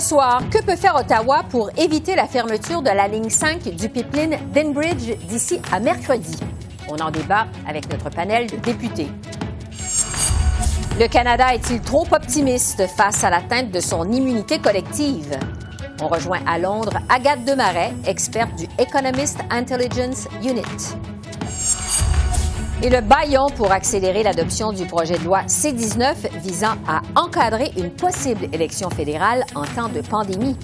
Ce soir, que peut faire Ottawa pour éviter la fermeture de la ligne 5 du pipeline d'Enbridge d'ici à mercredi? On en débat avec notre panel de députés. Le Canada est-il trop optimiste face à l'atteinte de son immunité collective? On rejoint à Londres Agathe Demarais, experte du Economist Intelligence Unit et le baillon pour accélérer l'adoption du projet de loi C-19 visant à encadrer une possible élection fédérale en temps de pandémie.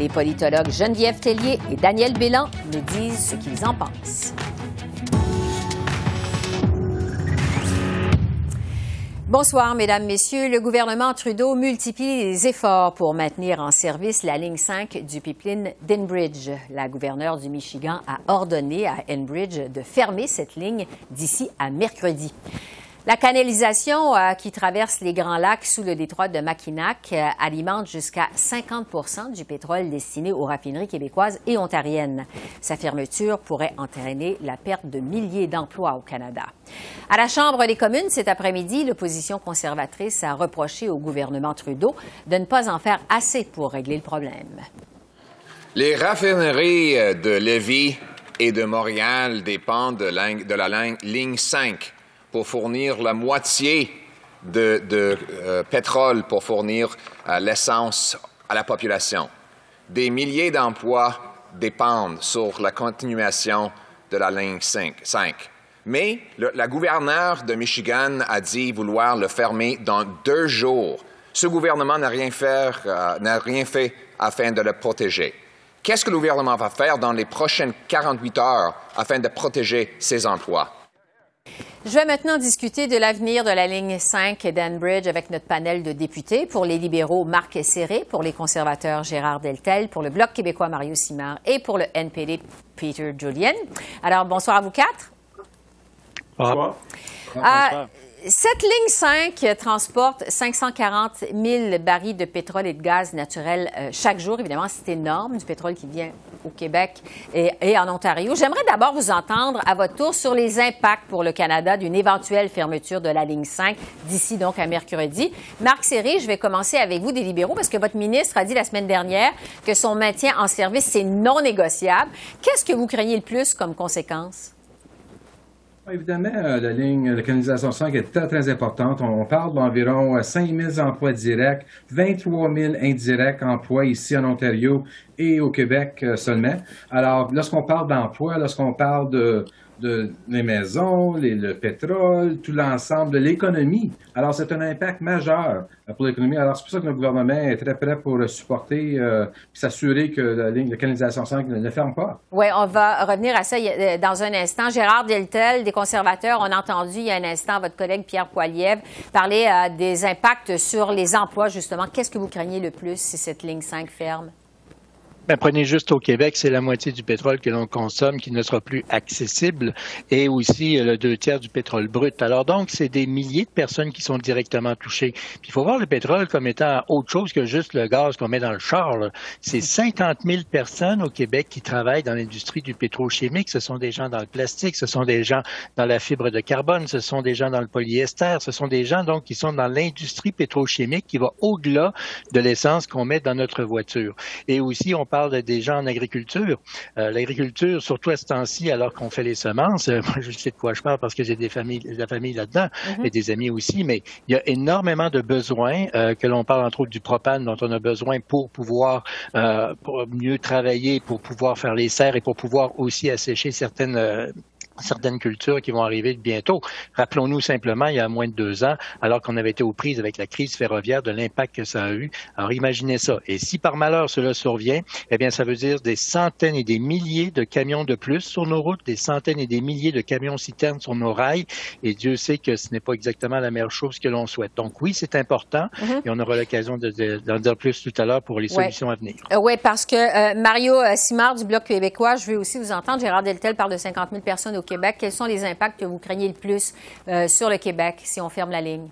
Les politologues Geneviève Tellier et Daniel Bélan nous disent ce qu'ils en pensent. Bonsoir, Mesdames, Messieurs. Le gouvernement Trudeau multiplie les efforts pour maintenir en service la ligne 5 du pipeline d'Enbridge. La gouverneure du Michigan a ordonné à Enbridge de fermer cette ligne d'ici à mercredi. La canalisation euh, qui traverse les Grands Lacs sous le détroit de Mackinac euh, alimente jusqu'à 50% du pétrole destiné aux raffineries québécoises et ontariennes. Sa fermeture pourrait entraîner la perte de milliers d'emplois au Canada. À la Chambre des communes cet après-midi, l'opposition conservatrice a reproché au gouvernement Trudeau de ne pas en faire assez pour régler le problème. Les raffineries euh, de Lévis et de Montréal dépendent de la, ligne 5 pour fournir la moitié de, euh, pétrole pour fournir euh, l'essence à la population. Des milliers d'emplois dépendent sur la continuation de la ligne 5. Mais la gouverneure de Michigan a dit vouloir le fermer dans deux jours. Ce gouvernement n'a rien, euh, fait afin de le protéger. Qu'est-ce que le gouvernement va faire dans les prochaines 48 heures afin de protéger ses emplois? Je vais maintenant discuter de l'avenir de la ligne 5 d'Enbridge avec notre panel de députés. Pour les libéraux, Marc Serré. Pour les conservateurs, Gérard Deltel. Pour le Bloc québécois, Mario Simard. Et pour le NPD, Peter Julien. Alors, bonsoir à vous quatre. Bonsoir. Ah, cette ligne 5 transporte 540 000 barils de pétrole et de gaz naturel euh, chaque jour. Évidemment, c'est énorme, du pétrole qui vient au Québec et, en Ontario. J'aimerais d'abord vous entendre à votre tour sur les impacts pour le Canada d'une éventuelle fermeture de la ligne 5 d'ici donc à mercredi. Marc Serré, je vais commencer avec vous des libéraux parce que votre ministre a dit la semaine dernière que son maintien en service, c'est non négociable. Qu'est-ce que vous craignez le plus comme conséquence? Évidemment, euh, la ligne, la canalisation 5 est très, très importante. On parle d'environ 5 euh, 000 emplois directs, 23 000 indirects emplois ici en Ontario et au Québec euh, seulement. Alors, lorsqu'on parle d'emplois, lorsqu'on parle de, de les maisons, le pétrole, tout l'ensemble de l'économie. Alors, c'est un impact majeur pour l'économie. Alors, c'est pour ça que le gouvernement est très prêt pour supporter euh, et s'assurer que la ligne de canalisation 5 ne, ferme pas. Oui, on va revenir à ça euh, dans un instant. Gérard Deltel, des conservateurs, on a entendu il y a un instant votre collègue Pierre Poilievre parler euh, des impacts sur les emplois, justement. Qu'est-ce que vous craignez le plus si cette ligne 5 ferme? Ben, prenez juste au Québec, c'est la moitié du pétrole que l'on consomme qui ne sera plus accessible et aussi euh, le deux tiers du pétrole brut. Alors donc, c'est des milliers de personnes qui sont directement touchées. Il faut voir le pétrole comme étant autre chose que juste le gaz qu'on met dans le char. C'est 50 000 personnes au Québec qui travaillent dans l'industrie du pétrochimique. Ce sont des gens dans le plastique, ce sont des gens dans la fibre de carbone, ce sont des gens dans le polyester, ce sont des gens donc qui sont dans l'industrie pétrochimique qui va au-delà de l'essence qu'on met dans notre voiture. Et aussi, on parle des gens en agriculture. Euh, l'agriculture, surtout à ce temps-ci, alors qu'on fait les semences, euh, moi je sais de quoi je parle parce que j'ai des familles, de la famille là-dedans mhm. et des amis aussi, mais il y a énormément de besoins, euh, que l'on parle entre autres du propane dont on a besoin pour pouvoir pour mieux travailler, pour pouvoir faire les serres et pour pouvoir aussi assécher certaines certaines cultures qui vont arriver bientôt. Rappelons-nous simplement, il y a moins de deux ans, alors qu'on avait été aux prises avec la crise ferroviaire, de l'impact que ça a eu. Alors imaginez ça. Et si par malheur cela survient, eh bien, ça veut dire des centaines et des milliers de camions de plus sur nos routes, des centaines et des milliers de camions citernes sur nos rails. Et Dieu sait que ce n'est pas exactement la meilleure chose que l'on souhaite. Donc oui, c'est important mm-hmm. et on aura l'occasion d'en dire plus tout à l'heure pour les solutions à venir. Euh, oui, parce que euh, Mario euh, Simard du Bloc québécois, je veux aussi vous entendre. Gérard Deltel parle de 50 000 personnes au Québec. Quels sont les impacts que vous craignez le plus euh, sur le Québec si on ferme la ligne?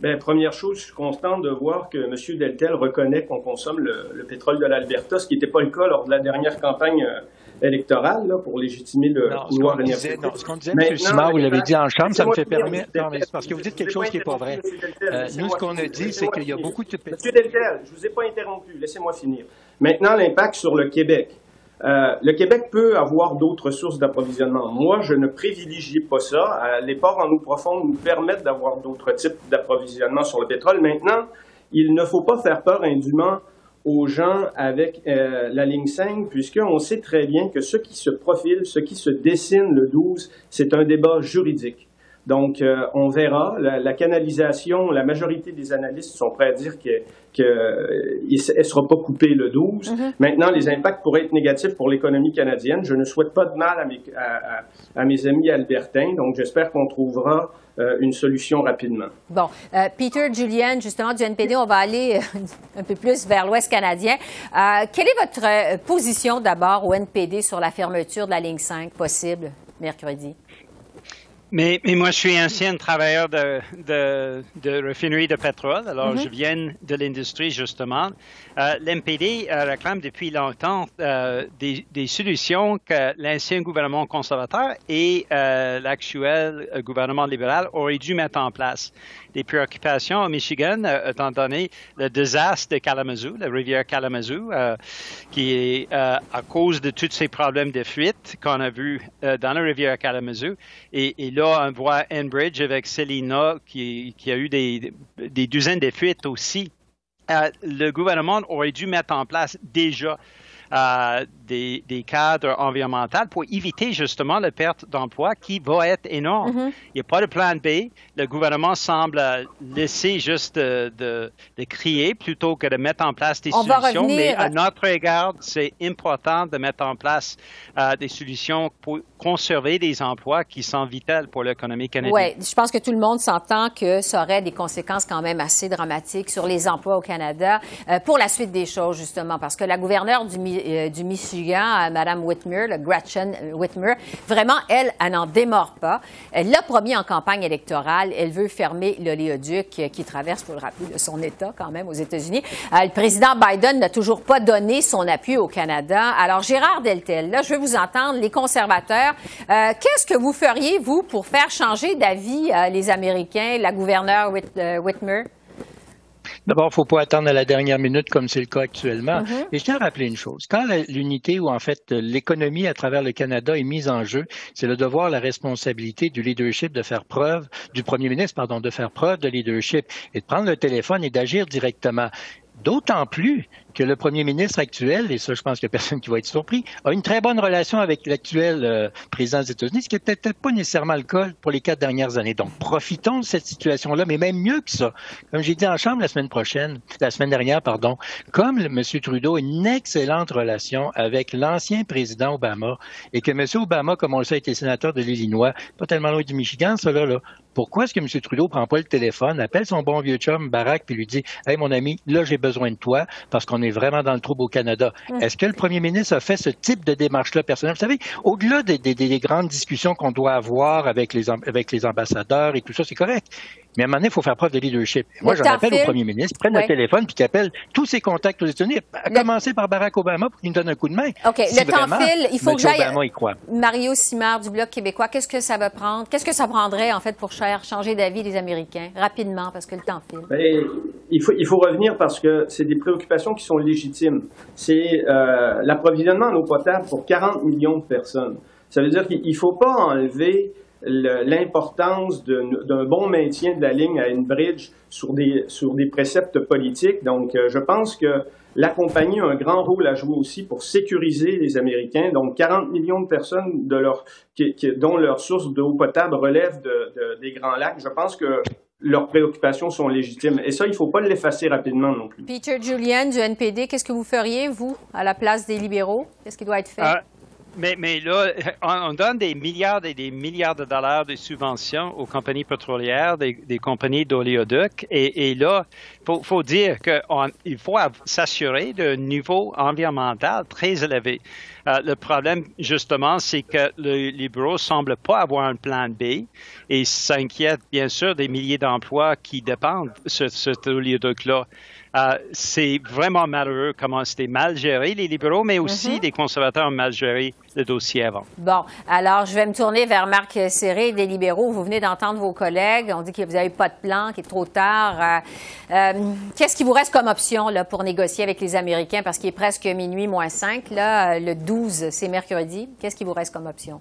Bien, première chose, je suis content de voir que M. Deltel reconnaît qu'on consomme le, pétrole de l'Alberta, ce qui n'était pas le cas lors de la dernière campagne euh, électorale là, pour légitimer le couloir énergétique. Non, ce qu'on disait, M. Simard, vous l'avez dit en chambre, ça me fait permettre... Non, mais parce que vous dites quelque chose qui n'est pas vrai. Euh, nous, ce qu'on a dit, c'est qu'il y a beaucoup de... M. Deltel, je ne vous ai pas interrompu, laissez-moi finir. Maintenant, l'impact sur le Québec. Euh, le Québec peut avoir d'autres sources d'approvisionnement. Moi, je ne privilégie pas ça. Euh, les ports en eau profonde nous permettent d'avoir d'autres types d'approvisionnement sur le pétrole. Maintenant, il ne faut pas faire peur indûment aux gens avec euh, la ligne 5, puisqu'on sait très bien que ce qui se profile, ce qui se dessine le 12, c'est un débat juridique. Donc, euh, on verra. La, canalisation, la majorité des analystes sont prêts à dire qu'elle que, ne sera pas coupée le 12. Mm-hmm. Maintenant, les impacts pourraient être négatifs pour l'économie canadienne. Je ne souhaite pas de mal à mes, à, mes amis albertains, donc j'espère qu'on trouvera euh, une solution rapidement. Bon. Euh, Peter Julien, justement, du NPD, on va aller un peu plus vers l'Ouest canadien. quelle est votre position d'abord au NPD sur la fermeture de la ligne 5 possible mercredi? Mais, mais, moi, je suis ancien travailleur de, de, de raffinerie de pétrole. Alors, mm-hmm. je viens de l'industrie, justement. Euh, L'MPD euh, réclame depuis longtemps euh, des, des, solutions que l'ancien gouvernement conservateur et l'actuel gouvernement libéral auraient dû mettre en place des préoccupations au Michigan, euh, étant donné le désastre de Kalamazoo, la rivière Kalamazoo, euh, qui est euh, à cause de tous ces problèmes de fuite qu'on a vus dans la rivière Kalamazoo. Et, là, on voit Enbridge avec Selina qui, qui a eu des, des douzaines de fuites aussi. le gouvernement aurait dû mettre en place déjà euh, des, des, cadres environnementaux pour éviter justement la perte d'emploi qui va être énorme. Mm-hmm. Il n'y a pas de plan B. Le gouvernement semble laisser juste de, de, crier plutôt que de mettre en place des solutions. Mais à notre égard, c'est important de mettre en place euh, des solutions pour conserver des emplois qui sont vitaux pour l'économie canadienne. Oui, je pense que tout le monde s'entend que ça aurait des conséquences quand même assez dramatiques sur les emplois au Canada euh, pour la suite des choses, justement, parce que la gouverneure du euh, du Michigan, euh, Mme Whitmer, le Gretchen Whitmer, vraiment, elle, elle n'en démord pas. Elle l'a promis en campagne électorale. Elle veut fermer l'oléoduc qui traverse, pour le rappeler, son État quand même aux États-Unis. Euh, le président Biden n'a toujours pas donné son appui au Canada. Alors, Gérard Deltel, là, je veux vous entendre, les conservateurs. Qu'est-ce que vous feriez, vous, pour faire changer d'avis les Américains, la gouverneure Whitmer? D'abord, il ne faut pas attendre à la dernière minute comme c'est le cas actuellement. Mm-hmm. Et je tiens à rappeler une chose. Quand l'unité ou en fait l'économie à travers le Canada est mise en jeu, c'est le devoir, la responsabilité du leadership de faire preuve, du premier ministre, pardon, de faire preuve de leadership et de prendre le téléphone et d'agir directement. D'autant plus que le premier ministre actuel, et ça je pense qu'il n'y a personne qui va être surpris, a une très bonne relation avec l'actuel euh, président des États-Unis, ce qui n'était peut-être pas nécessairement le cas pour les quatre dernières années. Donc profitons de cette situation-là, mais même mieux que ça. Comme j'ai dit en chambre la semaine prochaine, la semaine dernière, pardon, comme M. Trudeau a une excellente relation avec l'ancien président Obama et que M. Obama, comme on le sait, était sénateur de l'Illinois, pas tellement loin du Michigan, là, là pourquoi est-ce que M. Trudeau prend pas le téléphone, appelle son bon vieux chum Barack puis lui dit Hey mon ami, là j'ai besoin de toi parce qu'on est vraiment dans le trouble au Canada. Mm. Est-ce que le premier ministre a fait ce type de démarche-là personnelle? Vous savez, au-delà des, des, grandes discussions qu'on doit avoir avec les, avec les ambassadeurs et tout ça, c'est correct. Mais à un moment donné, il faut faire preuve de leadership. moi, j'en appelle au premier ministre, prenne le téléphone puis qu'il appelle tous ses contacts aux États-Unis, à commencer par Barack Obama pour qu'il nous donne un coup de main. OK. le temps file. Il faut que j'aille. Mario Simard du Bloc québécois, qu'est-ce que ça va prendre? Qu'est-ce que ça prendrait, en fait, pour changer d'avis les Américains? Rapidement, parce que le temps file? Ben, il, faut, revenir parce que c'est des préoccupations qui sont légitimes. C'est euh, l'approvisionnement en eau potable pour 40 millions de personnes. Ça veut dire qu'il ne faut pas enlever l'importance d'un bon maintien de la ligne à Enbridge sur des, sur des préceptes politiques. Donc, je pense que la compagnie a un grand rôle à jouer aussi pour sécuriser les Américains. Donc, 40 millions de personnes de dont leur source d'eau potable relève des Grands Lacs. Je pense que leurs préoccupations sont légitimes. Et ça, il ne faut pas l'effacer rapidement non plus. Peter Julian du NPD, qu'est-ce que vous feriez, vous, à la place des libéraux? Qu'est-ce qui doit être fait? Ah, mais, mais, là, on, donne des milliards et des milliards de dollars de subventions aux compagnies pétrolières, des, compagnies d'oléoducs. Et, là, il faut, dire qu'il faut s'assurer d'un niveau environnemental très élevé. Euh, le problème, justement, c'est que le, les ne semblent pas avoir un plan B et s'inquiètent, bien sûr, des milliers d'emplois qui dépendent de cet oléoduc-là. Euh, c'est vraiment malheureux comment c'était mal géré, les libéraux, mais aussi mm-hmm. les conservateurs ont mal géré le dossier avant. Bon, alors je vais me tourner vers Marc Serré des libéraux. Vous venez d'entendre vos collègues. On dit que vous n'avez pas de plan, qu'il est trop tard. Euh, euh, qu'est-ce qui vous reste comme option là, pour négocier avec les Américains? Parce qu'il est presque minuit moins 5. Là, le 12, c'est mercredi. Qu'est-ce qui vous reste comme option?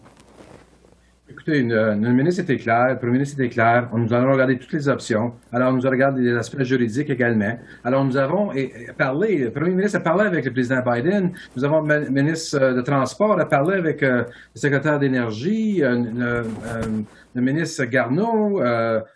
Écoutez, le ministre était clair, le premier ministre était clair. Nous allons regarder toutes les options. Alors, nous allons regarder les aspects juridiques également. Alors, nous avons parlé, le premier ministre a parlé avec le président Biden. Nous avons le ministre de Transport a parlé avec euh, le secrétaire d'énergie, euh, euh, le, ministre Garneau,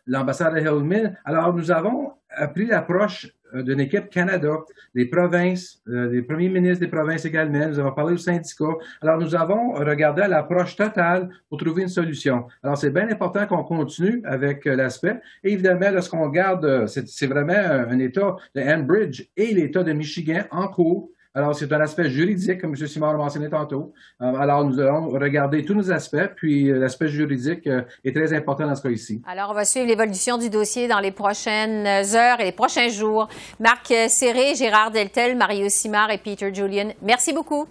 l'ambassadeur Hillman. Alors, nous avons pris l'approche euh, d'une équipe Canada, des provinces, euh, des premiers ministres des provinces également. Nous avons parlé aux syndicats. Alors, nous avons regardé l'approche totale pour trouver une solution. Alors, c'est bien important qu'on continue avec euh, l'aspect. Et évidemment, lorsqu'on regarde, c'est vraiment un État de Enbridge et l'État de Michigan en cours. Alors, c'est un aspect juridique, comme M. Simon l'a mentionné tantôt. Euh, alors, nous allons regarder tous nos aspects, puis euh, l'aspect juridique euh, est très important dans ce cas ici. Alors, on va suivre l'évolution du dossier dans les prochaines heures et les prochains jours. Marc Serré, Gérard Deltel, Mario Simard et Peter Julian, merci beaucoup.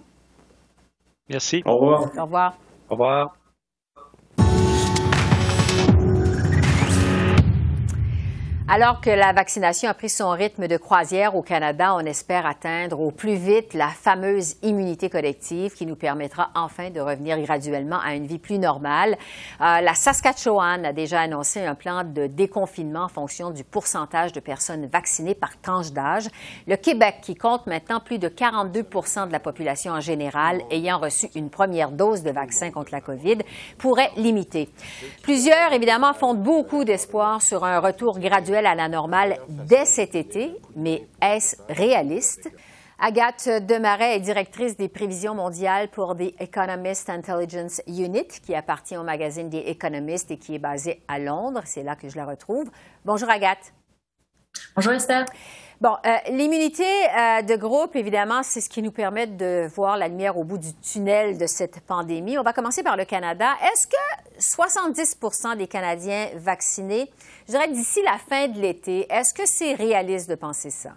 Merci. Au revoir. Au revoir. Au revoir. Alors que la vaccination a pris son rythme de croisière au Canada, on espère atteindre au plus vite la fameuse immunité collective qui nous permettra enfin de revenir graduellement à une vie plus normale. Euh, la Saskatchewan a déjà annoncé un plan de déconfinement en fonction du pourcentage de personnes vaccinées par tranche d'âge. Le Québec, qui compte maintenant plus de 42 de la population en général ayant reçu une première dose de vaccin contre la COVID, pourrait limiter. Plusieurs, évidemment, font beaucoup d'espoir sur un retour graduel à la normale dès cet été, mais est-ce réaliste? Agathe Demaret est directrice des prévisions mondiales pour The Economist Intelligence Unit, qui appartient au magazine The Economist et qui est basé à Londres. C'est là que je la retrouve. Bonjour Agathe. Bonjour Esther. Bon, euh, l'immunité euh, de groupe, évidemment, c'est ce qui nous permet de voir la lumière au bout du tunnel de cette pandémie. On va commencer par le Canada. Est-ce que 70% des Canadiens vaccinés, je dirais d'ici la fin de l'été, est-ce que c'est réaliste de penser ça?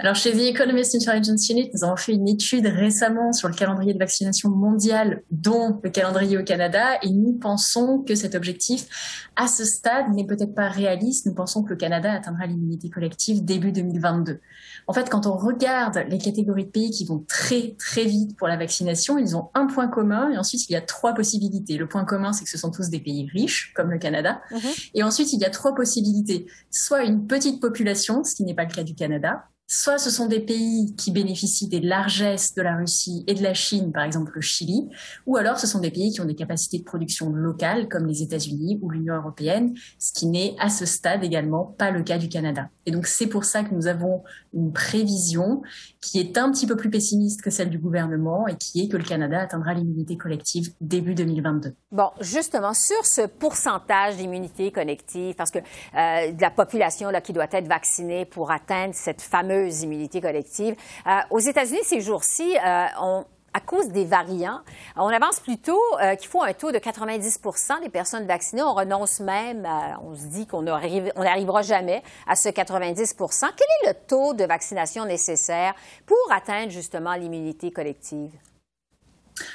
Alors, chez The Economist Intelligence Unit, nous avons fait une étude récemment sur le calendrier de vaccination mondial, dont le calendrier au Canada, et nous pensons que cet objectif, à ce stade, n'est peut-être pas réaliste. Nous pensons que le Canada atteindra l'immunité collective début 2022. En fait, quand on regarde les catégories de pays qui vont très, très vite pour la vaccination, ils ont un point commun, et ensuite, il y a trois possibilités. Le point commun, c'est que ce sont tous des pays riches, comme le Canada. Mm-hmm. Et ensuite, il y a trois possibilités. Soit une petite population, ce qui n'est pas le cas du Canada, soit ce sont des pays qui bénéficient des largesses de la Russie et de la Chine, par exemple le Chili, ou alors ce sont des pays qui ont des capacités de production locales comme les États-Unis ou l'Union européenne, ce qui n'est à ce stade également pas le cas du Canada. Et donc c'est pour ça que nous avons une prévision qui est un petit peu plus pessimiste que celle du gouvernement et qui est que le Canada atteindra l'immunité collective début 2022. Bon, justement, sur ce pourcentage d'immunité collective, parce que euh, de la population là, qui doit être vaccinée pour atteindre cette fameuse immunité collective. Euh, aux États-Unis, ces jours-ci, euh, à cause des variants, on avance plutôt euh, qu'il faut un taux de 90% des personnes vaccinées. On renonce même, on se dit qu'on n'arrivera jamais à ce 90% Quel est le taux de vaccination nécessaire pour atteindre justement l'immunité collective?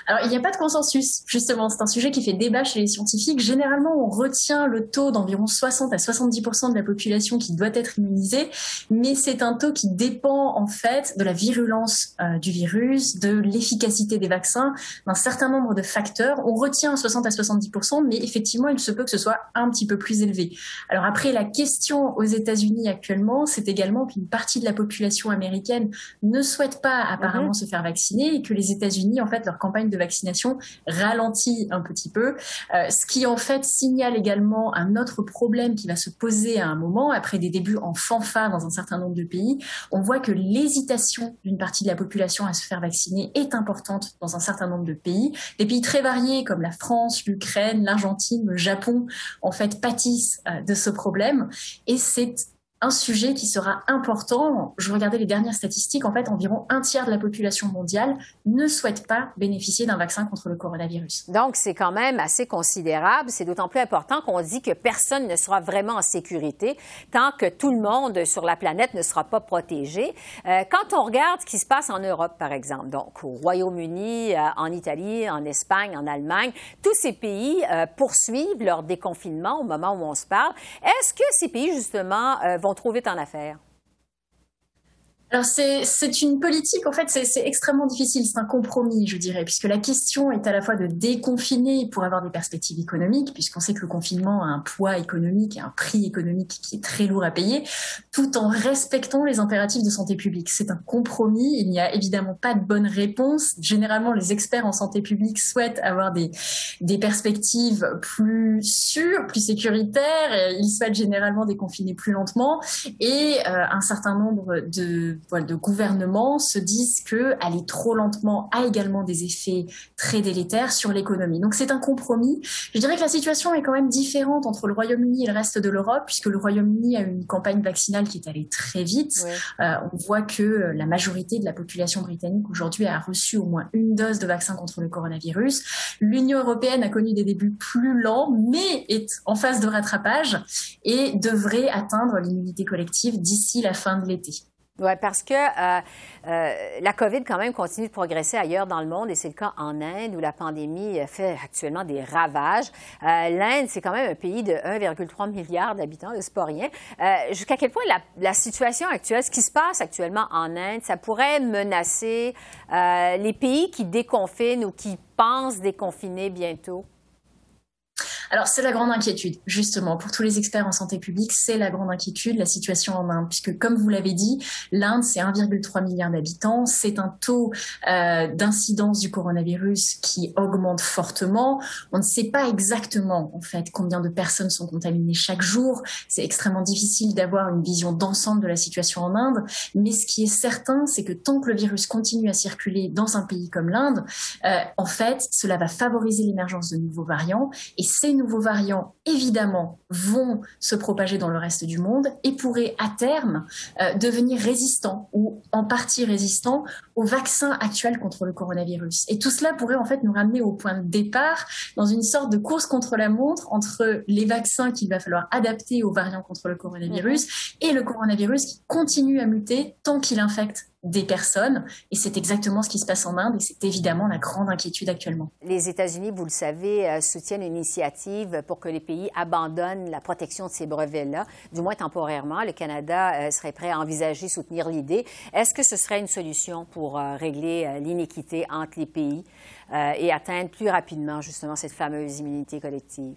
Alors, il n'y a pas de consensus, justement. C'est un sujet qui fait débat chez les scientifiques. Généralement, on retient le taux d'environ 60 à 70% de la population qui doit être immunisée, mais c'est un taux qui dépend, en fait, de la virulence euh, du virus, de l'efficacité des vaccins, d'un certain nombre de facteurs. On retient 60 à 70%, mais effectivement, il se peut que ce soit un petit peu plus élevé. Alors après, la question aux États-Unis actuellement, c'est également qu'une partie de la population américaine ne souhaite pas apparemment mhm. se faire vacciner et que les États-Unis, en fait, leur de vaccination ralentit un petit peu, euh, ce qui en fait signale également un autre problème qui va se poser à un moment, après des débuts en fanfare dans un certain nombre de pays. On voit que l'hésitation d'une partie de la population à se faire vacciner est importante dans un certain nombre de pays. Des pays très variés comme la France, l'Ukraine, l'Argentine, le Japon, en fait, pâtissent euh, de ce problème. Et c'est un sujet qui sera important. Je regardais les dernières statistiques. En fait, environ un tiers de la population mondiale ne souhaite pas bénéficier d'un vaccin contre le coronavirus. Donc, c'est quand même assez considérable. C'est d'autant plus important qu'on dit que personne ne sera vraiment en sécurité tant que tout le monde sur la planète ne sera pas protégé. Euh, quand on regarde ce qui se passe en Europe, par exemple, donc au Royaume-Uni, euh, en Italie, en Espagne, en Allemagne, tous ces pays euh, poursuivent leur déconfinement au moment où on se parle. Est-ce que ces pays, justement, vont trop vite en? Alors c'est une politique, en fait, c'est extrêmement difficile, c'est un compromis, je dirais, puisque la question est à la fois de déconfiner pour avoir des perspectives économiques, puisqu'on sait que le confinement a un poids économique et un prix économique qui est très lourd à payer, tout en respectant les impératifs de santé publique. C'est un compromis, il n'y a évidemment pas de bonne réponse. Généralement, les experts en santé publique souhaitent avoir des, des perspectives plus sûres, plus sécuritaires, ils souhaitent généralement déconfiner plus lentement, et euh, un certain nombre de de gouvernement se disent que aller trop lentement a également des effets très délétères sur l'économie. Donc c'est un compromis. Je dirais que la situation est quand même différente entre le Royaume-Uni et le reste de l'Europe, puisque le Royaume-Uni a une campagne vaccinale qui est allée très vite. Euh, on voit que euh, la majorité de la population britannique aujourd'hui a reçu au moins une dose de vaccin contre le coronavirus. L'Union européenne a connu des débuts plus lents, mais est en phase de rattrapage et devrait atteindre l'immunité collective d'ici la fin de l'été. Oui, parce que euh, euh, la COVID, quand même, continue de progresser ailleurs dans le monde et c'est le cas en Inde où la pandémie fait actuellement des ravages. Euh, L'Inde, c'est quand même un pays de 1,3 milliard d'habitants, c'est pas rien. Jusqu'à quel point la, la, situation actuelle, ce qui se passe actuellement en Inde, ça pourrait menacer les pays qui déconfinent ou qui pensent déconfiner bientôt? Alors c'est la grande inquiétude, justement, pour tous les experts en santé publique, c'est la grande inquiétude, la situation en Inde, puisque comme vous l'avez dit, l'Inde, c'est 1,3 milliard d'habitants, c'est un taux euh, d'incidence du coronavirus qui augmente fortement. On ne sait pas exactement, en fait, combien de personnes sont contaminées chaque jour. C'est extrêmement difficile d'avoir une vision d'ensemble de la situation en Inde, mais ce qui est certain, c'est que tant que le virus continue à circuler dans un pays comme l'Inde, euh, en fait, cela va favoriser l'émergence de nouveaux variants, et ces nouveaux variants, évidemment, vont se propager dans le reste du monde et pourraient à terme euh, devenir résistants ou en partie résistants au vaccin actuel contre le coronavirus. Et tout cela pourrait en fait nous ramener au point de départ dans une sorte de course contre la montre entre les vaccins qu'il va falloir adapter aux variants contre le coronavirus et le coronavirus qui continue à muter tant qu'il infecte des personnes. Et c'est exactement ce qui se passe en Inde et c'est évidemment la grande inquiétude actuellement. Les États-Unis, vous le savez, euh, soutiennent une initiative pour que les pays abandonnent la protection de ces brevets-là, du moins temporairement. Le Canada euh, serait prêt à envisager, soutenir l'idée. Est-ce que ce serait une solution pour euh, régler l'inéquité entre les pays et atteindre plus rapidement justement cette fameuse immunité collective?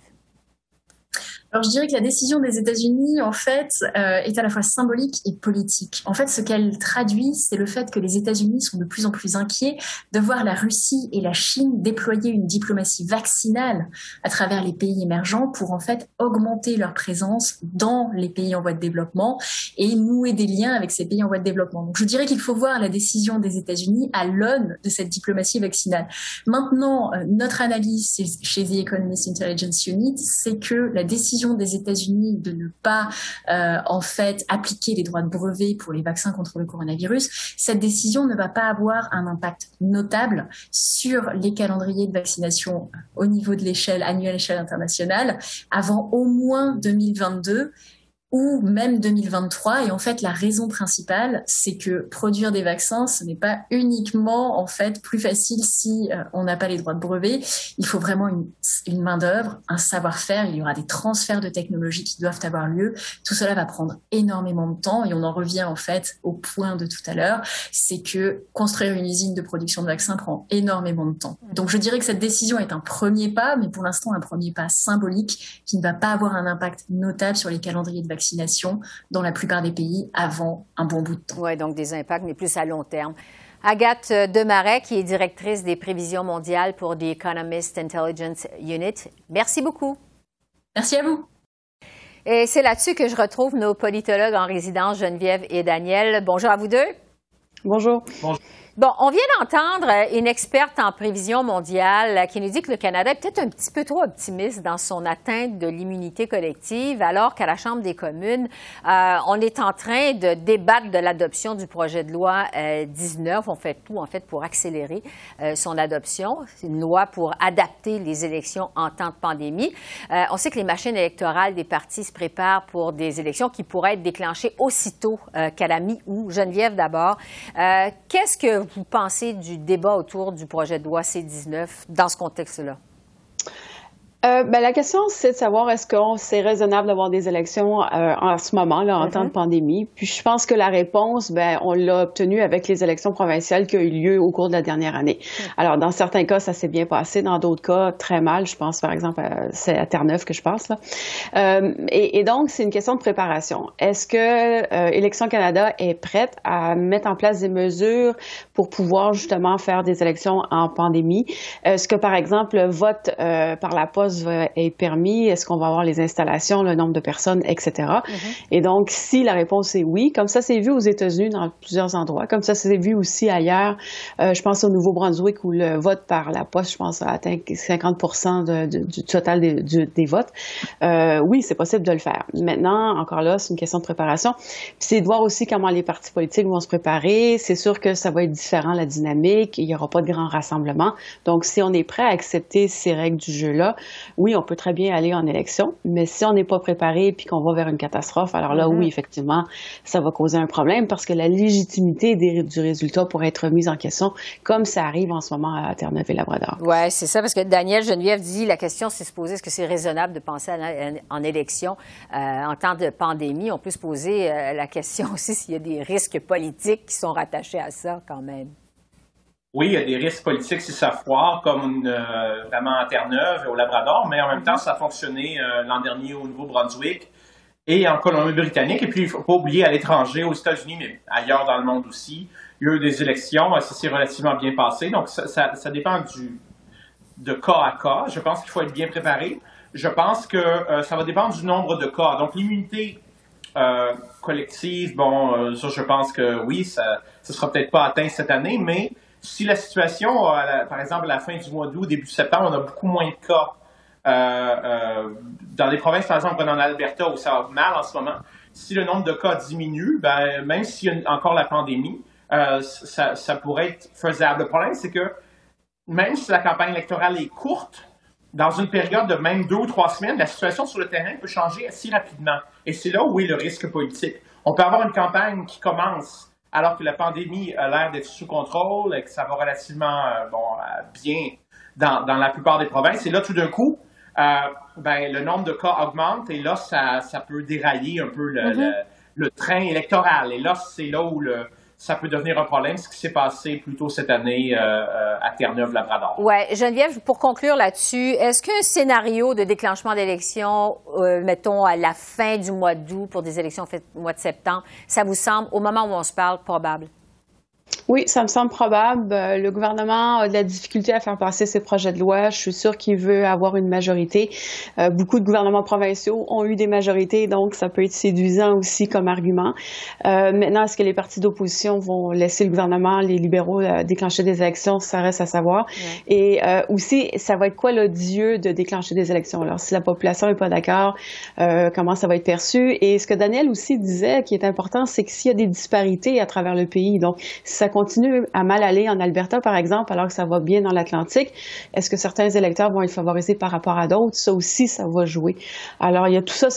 Alors je dirais que la décision des États-Unis, en fait, euh, est à la fois symbolique et politique. En fait, ce qu'elle traduit, c'est le fait que les États-Unis sont de plus en plus inquiets de voir la Russie et la Chine déployer une diplomatie vaccinale à travers les pays émergents pour en fait augmenter leur présence dans les pays en voie de développement et nouer des liens avec ces pays en voie de développement. Donc je dirais qu'il faut voir la décision des États-Unis à l'aune de cette diplomatie vaccinale. Maintenant, euh, notre analyse chez The Economist Intelligence Unit, c'est que la décision des États-Unis de ne pas euh, en fait appliquer les droits de brevet pour les vaccins contre le coronavirus, cette décision ne va pas avoir un impact notable sur les calendriers de vaccination au niveau de l'échelle annuelle, échelle internationale, avant au moins 2022 même 2023. Et en fait, la raison principale, c'est que produire des vaccins, ce n'est pas uniquement en fait plus facile si euh, on n'a pas les droits de brevet. Il faut vraiment une, une main d'œuvre, un savoir-faire. Il y aura des transferts de technologies qui doivent avoir lieu. Tout cela va prendre énormément de temps et on en revient en fait au point de tout à l'heure, c'est que construire une usine de production de vaccins prend énormément de temps. Donc je dirais que cette décision est un premier pas, mais pour l'instant un premier pas symbolique qui ne va pas avoir un impact notable sur les calendriers de vaccination dans la plupart des pays avant un bon bout de temps. Oui, donc des impacts, mais plus à long terme. Agathe Demaret, qui est directrice des prévisions mondiales pour The Economist Intelligence Unit. Merci beaucoup. Merci à vous. Et c'est là-dessus que je retrouve nos politologues en résidence, Geneviève et Daniel. Bonjour à vous deux. Bonjour. Bonjour. Bon, on vient d'entendre une experte en prévision mondiale qui nous dit que le Canada est peut-être un petit peu trop optimiste dans son atteinte de l'immunité collective, alors qu'à la Chambre des communes, euh, on est en train de débattre de l'adoption du projet de loi euh, 19. On fait tout, en fait, pour accélérer euh, son adoption. C'est une loi pour adapter les élections en temps de pandémie. Euh, on sait que les machines électorales des partis se préparent pour des élections qui pourraient être déclenchées aussitôt euh, qu'à la mi-août. Geneviève, d'abord, qu'est-ce que vous pensez du débat autour du projet de loi C-19 dans ce contexte-là? Euh, ben, la question, c'est de savoir est-ce que c'est raisonnable d'avoir des élections euh, en ce moment, là, en temps de pandémie. Puis je pense que la réponse, ben, on l'a obtenue avec les élections provinciales qui ont eu lieu au cours de la dernière année. Alors, dans certains cas, ça s'est bien passé. Dans d'autres cas, très mal. Je pense, par exemple, c'est à Terre-Neuve que je pense. Là. Euh, et, et, donc, c'est une question de préparation. Est-ce que Élections Canada est prête à mettre en place des mesures pour pouvoir justement faire des élections en pandémie? Est-ce que, par exemple, le vote par la poste est permis, est-ce qu'on va avoir les installations, le nombre de personnes, etc. Mm-hmm. Et donc, si la réponse est oui, comme ça c'est vu aux États-Unis dans plusieurs endroits, comme ça c'est vu aussi ailleurs, euh, je pense au Nouveau-Brunswick où le vote par la poste, je pense, atteint 50 de, de, du total des, des votes. Euh, oui, c'est possible de le faire. Maintenant, encore là, c'est une question de préparation. c'est de voir aussi comment les partis politiques vont se préparer. C'est sûr que ça va être différent, la dynamique. Il n'y aura pas de grands rassemblements. Donc, si on est prêt à accepter ces règles du jeu-là, oui, on peut très bien aller en élection, mais si on n'est pas préparé puis qu'on va vers une catastrophe, alors là, oui, mm-hmm. effectivement, ça va causer un problème parce que la légitimité du résultat pourrait être mise en question, comme ça arrive en ce moment à Terre-Neuve et Labrador. Oui, c'est ça, parce que Daniel Geneviève dit la question, c'est se poser est-ce que c'est raisonnable de penser en élection euh, en temps de pandémie? On peut se poser euh, la question aussi s'il y a des risques politiques qui sont rattachés à ça quand même. Oui, il y a des risques politiques si ça foire, comme euh, vraiment à Terre-Neuve et au Labrador, mais en même temps, ça a fonctionné euh, l'an dernier au Nouveau-Brunswick et en Colombie-Britannique. Et puis, il ne faut pas oublier à l'étranger, aux États-Unis, mais ailleurs dans le monde aussi, il y a eu des élections, ça s'est relativement bien passé. Donc, ça, dépend de cas à cas. Je pense qu'il faut être bien préparé. Je pense que euh, ça va dépendre du nombre de cas. Donc, l'immunité collective, bon, ça, je pense que oui, ça ne sera peut-être pas atteint cette année, mais si la situation, par exemple, à la fin du mois d'août, début septembre, on a beaucoup moins de cas euh, euh, dans les provinces, par exemple, en Alberta, où ça va mal en ce moment, si le nombre de cas diminue, ben, même s'il y a encore la pandémie, euh, ça, pourrait être faisable. Le problème, c'est que même si la campagne électorale est courte, dans une période de même deux ou trois semaines, la situation sur le terrain peut changer assez rapidement. Et c'est là où est le risque politique. On peut avoir une campagne qui commence alors que la pandémie a l'air d'être sous contrôle et que ça va relativement euh, bon, euh, bien dans, dans, la plupart des provinces. Et là, tout d'un coup, euh, ben, le nombre de cas augmente et là, ça, ça peut dérailler un peu le, mm-hmm. le, le train électoral. Et là, c'est là où le, ça peut devenir un problème, ce qui s'est passé plus tôt cette année euh, euh, à Terre-Neuve-Labrador. Oui. Geneviève, pour conclure là-dessus, est-ce qu'un scénario de déclenchement d'élections, euh, mettons à la fin du mois d'août pour des élections faites au mois de septembre, ça vous semble, au moment où on se parle, probable? Oui, ça me semble probable. Euh, le gouvernement a de la difficulté à faire passer ses projets de loi. Je suis sûre qu'il veut avoir une majorité. Euh, beaucoup de gouvernements provinciaux ont eu des majorités, donc ça peut être séduisant aussi comme argument. Euh, maintenant, est-ce que les partis d'opposition vont laisser le gouvernement, les libéraux, déclencher des élections? Ça reste à savoir. Et aussi, ça va être quoi l'odieux de déclencher des élections? Alors, si la population n'est pas d'accord, comment ça va être perçu? Et ce que Daniel aussi disait, qui est important, c'est que s'il y a des disparités à travers le pays, donc ça continue à mal aller en Alberta, par exemple, alors que ça va bien dans l'Atlantique, est-ce que certains électeurs vont être favorisés par rapport à d'autres? Ça aussi, ça va jouer. Alors, il y a tout ça,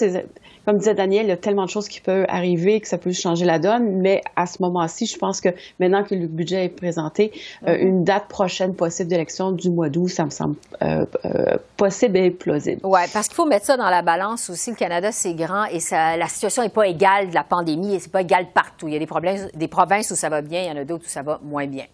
comme disait Daniel, il y a tellement de choses qui peuvent arriver que ça peut changer la donne. Mais à ce moment-ci, je pense que maintenant que le budget est présenté, euh, mm-hmm. une date prochaine possible d'élection du mois d'août, ça me semble euh, possible et plausible. Oui, parce qu'il faut mettre ça dans la balance aussi. Le Canada, c'est grand et ça, la situation n'est pas égale de la pandémie et c'est pas égal partout. Il y a des, problèmes, des provinces où ça va bien, il y en a d'autres où ça va moins bien.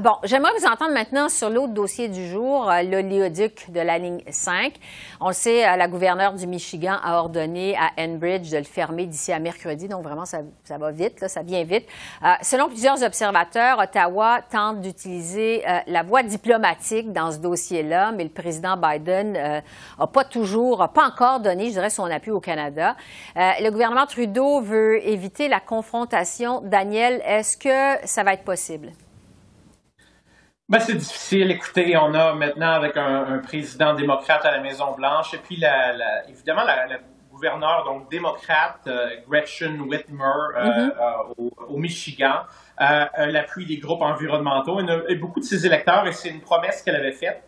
bon, j'aimerais vous entendre maintenant sur l'autre dossier du jour, l'oléoduc de la ligne 5. On le sait, la gouverneure du Michigan a ordonné à De le fermer d'ici à mercredi, donc vraiment, ça, va vite, ça vient vite. Euh, selon plusieurs observateurs, Ottawa tente d'utiliser euh, la voie diplomatique dans ce dossier-là, mais le président Biden n'a euh, pas toujours, pas encore donné, je dirais, son appui au Canada. le gouvernement Trudeau veut éviter la confrontation. Daniel, est-ce que ça va être possible? Ben, c'est difficile. Écoutez, on a maintenant avec un, président démocrate à la Maison-Blanche et puis la, évidemment la, gouverneure donc démocrate euh, Gretchen Whitmer euh, mm-hmm. euh, au, Michigan, l'appui des groupes environnementaux et, beaucoup de ses électeurs et c'est une promesse qu'elle avait faite,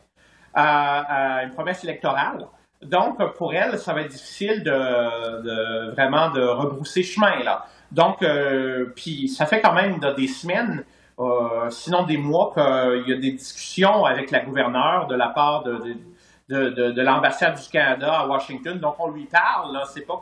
une promesse électorale. Donc pour elle, ça va être difficile de, vraiment de rebrousser chemin là. Donc puis ça fait quand même des semaines euh, sinon des mois qu'il y a des discussions avec la gouverneure de la part de, de, l'ambassade du Canada à Washington. Donc, on lui parle. C'est pas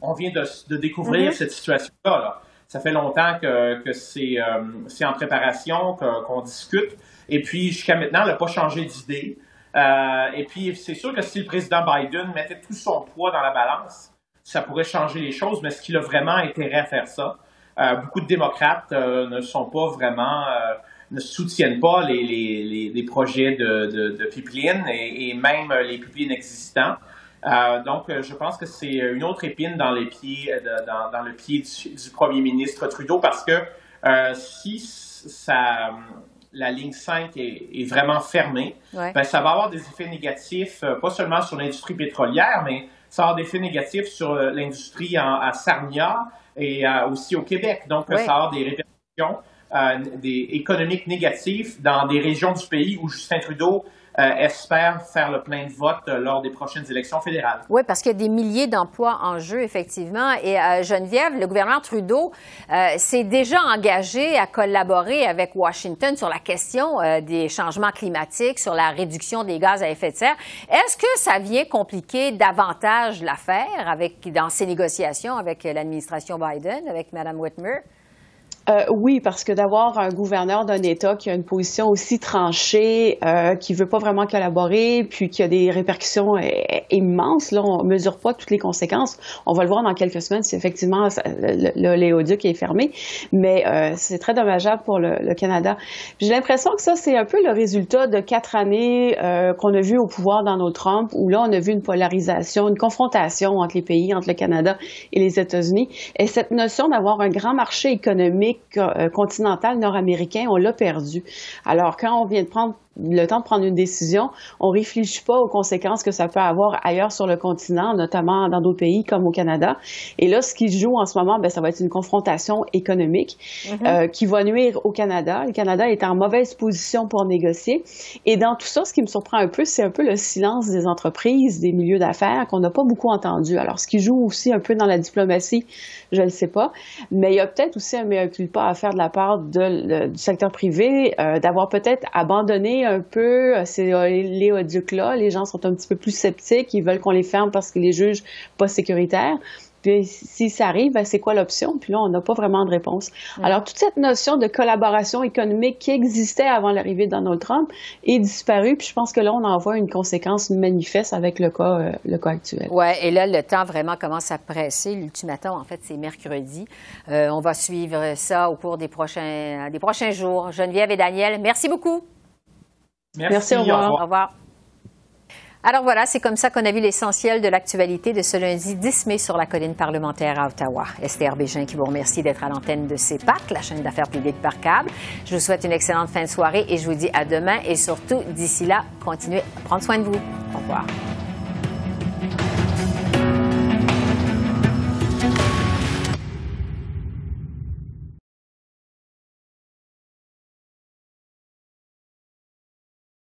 qu'on vient de, découvrir mm-hmm. cette situation-là. Ça fait longtemps que, que euh, c'est en préparation, qu'on discute. Et puis, jusqu'à maintenant, elle n'a pas changé d'idée. Euh, et puis, c'est sûr que si le président Biden mettait tout son poids dans la balance, ça pourrait changer les choses. Mais est-ce qu'il a vraiment intérêt à faire ça? Euh, beaucoup de démocrates euh, ne sont pas vraiment euh, ne soutiennent pas les, les, les, projets de, de, de pipeline et, et, même les pipelines existants. donc, je pense que c'est une autre épine dans les pieds, dans, dans le pied du, premier ministre Trudeau parce que si ça, la ligne 5 est, est vraiment fermée, ben, ça va avoir des effets négatifs, pas seulement sur l'industrie pétrolière, mais ça va avoir des effets négatifs sur l'industrie à Sarnia, et euh, aussi au Québec. Donc, ça va avoir des répercussions euh, des, économiques négatives dans des régions du pays où Justin Trudeau euh, espère faire le plein de vote lors des prochaines élections fédérales. Oui, parce qu'il y a des milliers d'emplois en jeu, effectivement. Et Geneviève, le gouvernement Trudeau s'est déjà engagé à collaborer avec Washington sur la question des changements climatiques, sur la réduction des gaz à effet de serre. Est-ce que ça vient compliquer davantage l'affaire dans ces négociations avec l'administration Biden, avec Mme Whitmer? Euh, oui, parce que d'avoir un gouverneur d'un État qui a une position aussi tranchée, euh, qui veut pas vraiment collaborer, puis qui a des répercussions euh, immenses, là, on mesure pas toutes les conséquences. On va le voir dans quelques semaines si effectivement le, l'éoduc est fermé, mais euh, c'est très dommageable pour le, Canada. J'ai l'impression que ça, c'est un peu le résultat de quatre années euh, qu'on a vu au pouvoir Donald Trump, où là, on a vu une polarisation, une confrontation entre les pays, entre le Canada et les États-Unis. Et cette notion d'avoir un grand marché économique euh, continental nord-américain, on l'a perdu. Alors, quand on vient de prendre le temps de prendre une décision, on réfléchit pas aux conséquences que ça peut avoir ailleurs sur le continent, notamment dans d'autres pays comme au Canada. Et là, ce qui joue en ce moment, ben, ça va être une confrontation économique mm-hmm. euh, qui va nuire au Canada. Le Canada est en mauvaise position pour négocier. Et dans tout ça, ce qui me surprend un peu, c'est un peu le silence des entreprises, des milieux d'affaires qu'on n'a pas beaucoup entendu. Alors, ce qui joue aussi un peu dans la diplomatie, je ne le sais pas, mais il y a peut-être aussi un meilleur culpa à faire de la part de, du secteur privé, euh, d'avoir peut-être abandonné un peu euh, ces léoducs-là. Les gens sont un petit peu plus sceptiques. Ils veulent qu'on les ferme parce qu'ils les jugent pas sécuritaires. Puis si ça arrive, ben, c'est quoi l'option? Puis là, on n'a pas vraiment de réponse. Alors, toute cette notion de collaboration économique qui existait avant l'arrivée de Donald Trump est disparue. Puis je pense que là, on en voit une conséquence manifeste avec le cas, euh, le cas actuel. Oui, et là, le temps vraiment commence à presser. L'ultimatum, en fait, c'est mercredi. Euh, on va suivre ça au cours des prochains, des prochains jours. Geneviève et Daniel, merci beaucoup. Merci, au, revoir. au revoir. Alors voilà, c'est comme ça qu'on a vu l'essentiel de l'actualité de ce lundi 10 mai sur la colline parlementaire à Ottawa. Esther Bégin qui vous remercie d'être à l'antenne de CEPAC, la chaîne d'affaires publiques par câble. Je vous souhaite une excellente fin de soirée et je vous dis à demain et surtout, d'ici là, continuez à prendre soin de vous. Au revoir.